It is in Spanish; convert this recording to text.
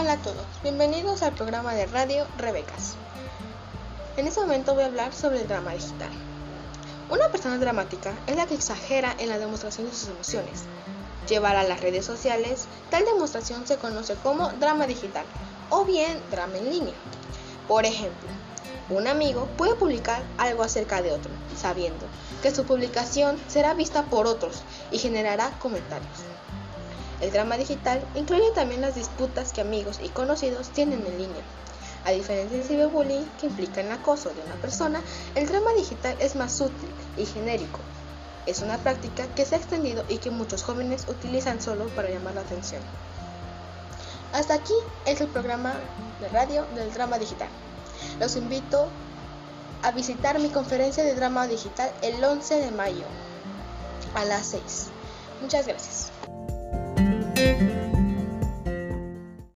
Hola a todos, bienvenidos al programa de radio Rebecas. En este momento voy a hablar sobre el drama digital. Una persona dramática es la que exagera en la demostración de sus emociones. Llevar a las redes sociales, tal demostración se conoce como drama digital o bien drama en línea. Por ejemplo, un amigo puede publicar algo acerca de otro, sabiendo que su publicación será vista por otros y generará comentarios. El drama digital incluye también las disputas que amigos y conocidos tienen en línea. A diferencia del ciberbullying, que implica el acoso de una persona, el drama digital es más útil y genérico. Es una práctica que se ha extendido y que muchos jóvenes utilizan solo para llamar la atención. Hasta aquí es el programa de radio del drama digital. Los invito a visitar mi conferencia de drama digital el 11 de mayo a las 6. Muchas gracias. Música